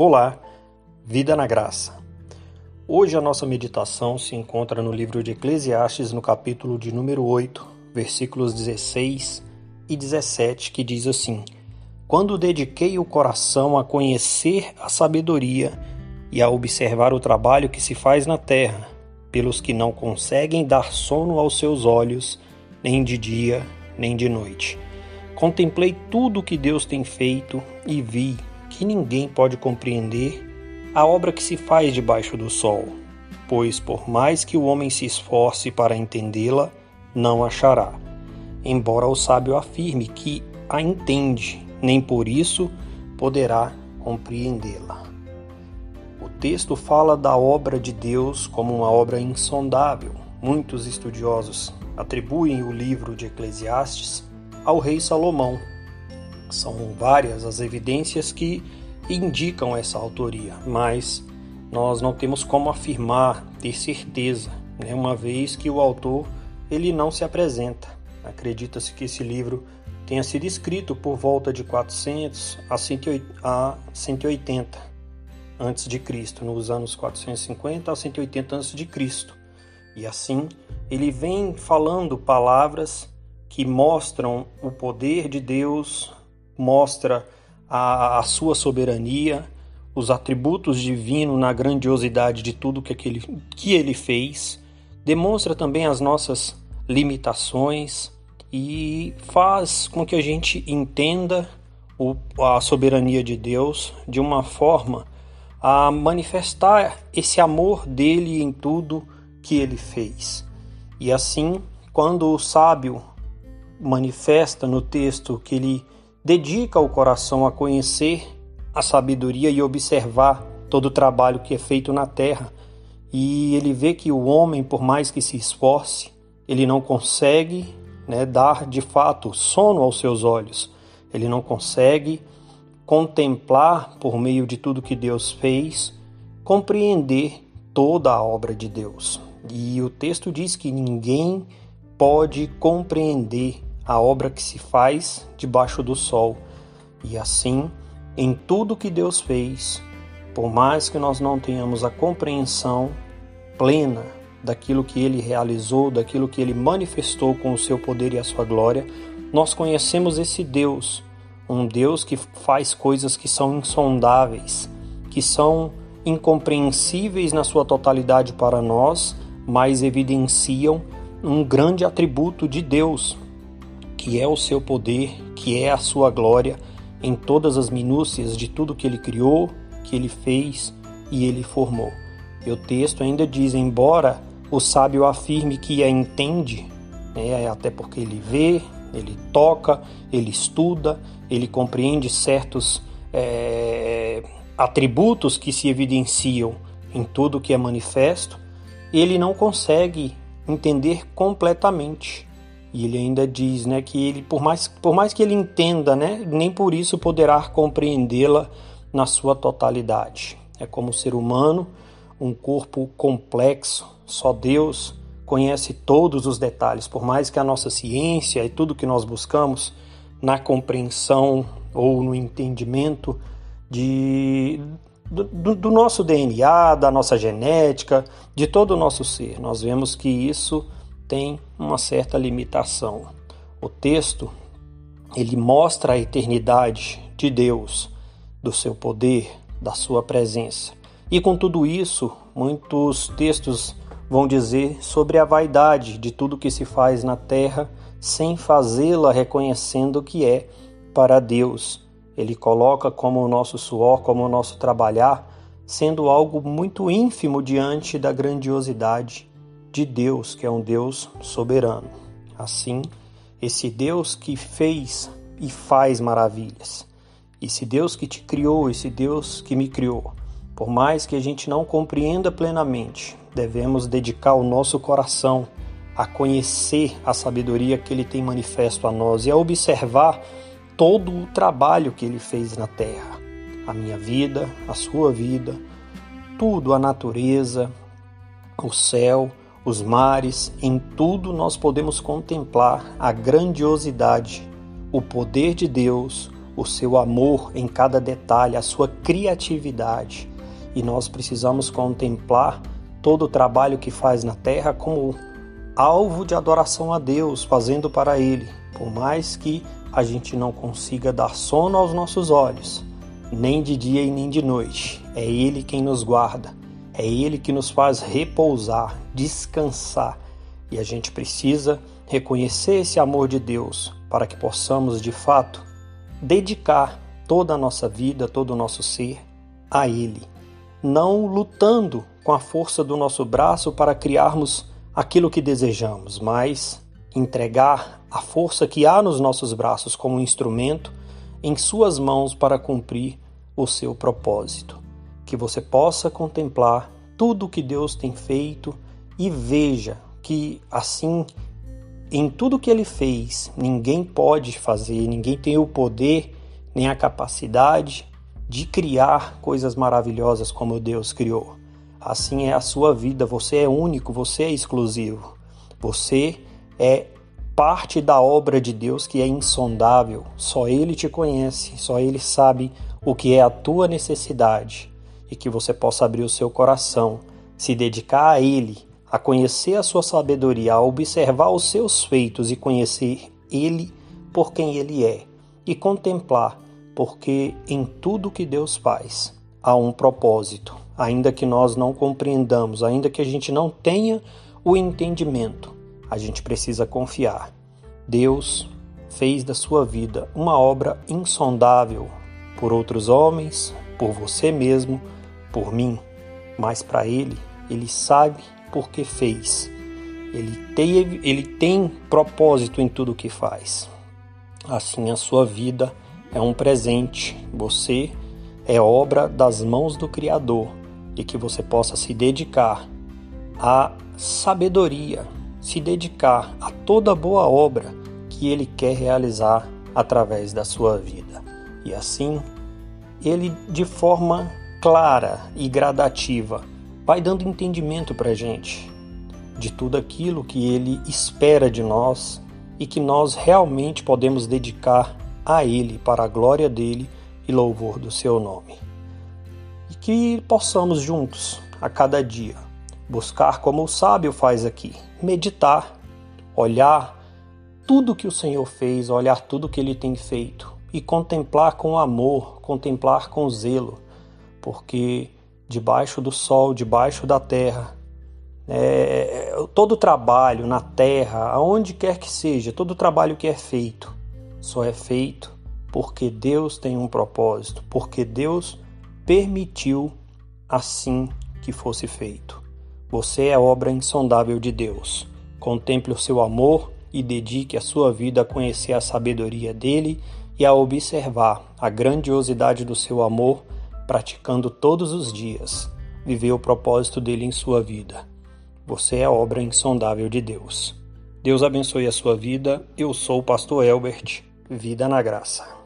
Olá, vida na graça. Hoje a nossa meditação se encontra no livro de Eclesiastes, no capítulo de número 8, versículos 16 e 17, que diz assim: Quando dediquei o coração a conhecer a sabedoria e a observar o trabalho que se faz na terra, pelos que não conseguem dar sono aos seus olhos, nem de dia, nem de noite. Contemplei tudo o que Deus tem feito e vi que ninguém pode compreender a obra que se faz debaixo do sol, pois por mais que o homem se esforce para entendê-la, não achará. Embora o sábio afirme que a entende, nem por isso poderá compreendê-la. O texto fala da obra de Deus como uma obra insondável. Muitos estudiosos atribuem o livro de Eclesiastes ao rei Salomão, são várias as evidências que indicam essa autoria, mas nós não temos como afirmar, ter certeza, né? uma vez que o autor ele não se apresenta. Acredita-se que esse livro tenha sido escrito por volta de 400 a 180 antes de Cristo, nos anos 450 a 180 antes de Cristo. E assim, ele vem falando palavras que mostram o poder de Deus, mostra a, a sua soberania, os atributos divinos na grandiosidade de tudo que, aquele, que ele fez, demonstra também as nossas limitações e faz com que a gente entenda o, a soberania de Deus de uma forma a manifestar esse amor dele em tudo que ele fez. E assim, quando o sábio manifesta no texto que ele dedica o coração a conhecer a sabedoria e observar todo o trabalho que é feito na terra. E ele vê que o homem, por mais que se esforce, ele não consegue né, dar de fato sono aos seus olhos. Ele não consegue contemplar, por meio de tudo que Deus fez, compreender toda a obra de Deus. E o texto diz que ninguém pode compreender a obra que se faz debaixo do sol. E assim, em tudo que Deus fez, por mais que nós não tenhamos a compreensão plena daquilo que ele realizou, daquilo que ele manifestou com o seu poder e a sua glória, nós conhecemos esse Deus, um Deus que faz coisas que são insondáveis, que são incompreensíveis na sua totalidade para nós, mas evidenciam um grande atributo de Deus, que é o seu poder, que é a sua glória em todas as minúcias de tudo que ele criou, que ele fez e ele formou. E o texto ainda diz: embora o sábio afirme que a entende, né, até porque ele vê, ele toca, ele estuda, ele compreende certos é, atributos que se evidenciam em tudo que é manifesto, ele não consegue entender completamente e ele ainda diz, né, que ele por mais por mais que ele entenda, né, nem por isso poderá compreendê-la na sua totalidade. É como ser humano, um corpo complexo, só Deus conhece todos os detalhes, por mais que a nossa ciência e tudo que nós buscamos na compreensão ou no entendimento de do, do, nosso DNA, da nossa genética, de todo o nosso ser. Nós vemos que isso tem uma certa limitação. O texto ele mostra a eternidade de Deus, do seu poder, da sua presença. E com tudo isso, muitos textos vão dizer sobre a vaidade de tudo que se faz na terra sem fazê-la reconhecendo que é para Deus. Ele coloca como o nosso suor, como o nosso trabalhar, sendo algo muito ínfimo diante da grandiosidade de Deus, que é um Deus soberano. Assim, esse Deus que fez e faz maravilhas, esse Deus que te criou, esse Deus que me criou, por mais que a gente não compreenda plenamente, devemos dedicar o nosso coração a conhecer a sabedoria que ele tem manifesto a nós e a observar todo o trabalho que ele fez na terra. A minha vida, a sua vida, tudo, a natureza, o céu, os mares, em tudo nós podemos contemplar a grandiosidade, o poder de Deus, o seu amor em cada detalhe, a sua criatividade. E nós precisamos contemplar todo o trabalho que faz na terra como alvo de adoração a Deus, fazendo para Ele, por mais que a gente não consiga dar sono aos nossos olhos, nem de dia e nem de noite. É Ele quem nos guarda, é Ele que nos faz repousar, descansar. E a gente precisa reconhecer esse amor de Deus para que possamos de fato dedicar toda a nossa vida, todo o nosso ser a Ele, não lutando com a força do nosso braço para criarmos aquilo que desejamos, mas entregar a força que há nos nossos braços como instrumento em Suas mãos para cumprir o seu propósito. Que você possa contemplar tudo o que Deus tem feito e veja que assim em tudo que ele fez, ninguém pode fazer, ninguém tem o poder nem a capacidade de criar coisas maravilhosas como Deus criou. Assim é a sua vida, você é único, você é exclusivo. Você é parte da obra de Deus que é insondável. Só Ele te conhece, só Ele sabe o que é a tua necessidade e que você possa abrir o seu coração, se dedicar a Ele a conhecer a sua sabedoria, a observar os seus feitos e conhecer Ele por quem Ele é, e contemplar, porque em tudo que Deus faz há um propósito, ainda que nós não compreendamos, ainda que a gente não tenha o entendimento, a gente precisa confiar. Deus fez da sua vida uma obra insondável por outros homens, por você mesmo, por mim, mas para Ele, Ele sabe porque fez. Ele, teve, ele tem propósito em tudo que faz. Assim, a sua vida é um presente. Você é obra das mãos do Criador e que você possa se dedicar à sabedoria, se dedicar a toda boa obra que Ele quer realizar através da sua vida. E assim, Ele, de forma clara e gradativa, vai dando entendimento para a gente de tudo aquilo que Ele espera de nós e que nós realmente podemos dedicar a Ele para a glória dele e louvor do seu nome. E que possamos juntos, a cada dia, buscar como o sábio faz aqui, meditar, olhar tudo que o Senhor fez, olhar tudo que ele tem feito e contemplar com amor, contemplar com zelo, porque debaixo do sol, debaixo da terra. É, todo trabalho na terra, aonde quer que seja, todo trabalho que é feito, só é feito porque Deus tem um propósito, porque Deus permitiu assim que fosse feito. Você é obra insondável de Deus. Contemple o seu amor e dedique a sua vida a conhecer a sabedoria dele e a observar a grandiosidade do seu amor praticando todos os dias, viver o propósito dele em sua vida. Você é obra insondável de Deus. Deus abençoe a sua vida. Eu sou o pastor Elbert. Vida na graça.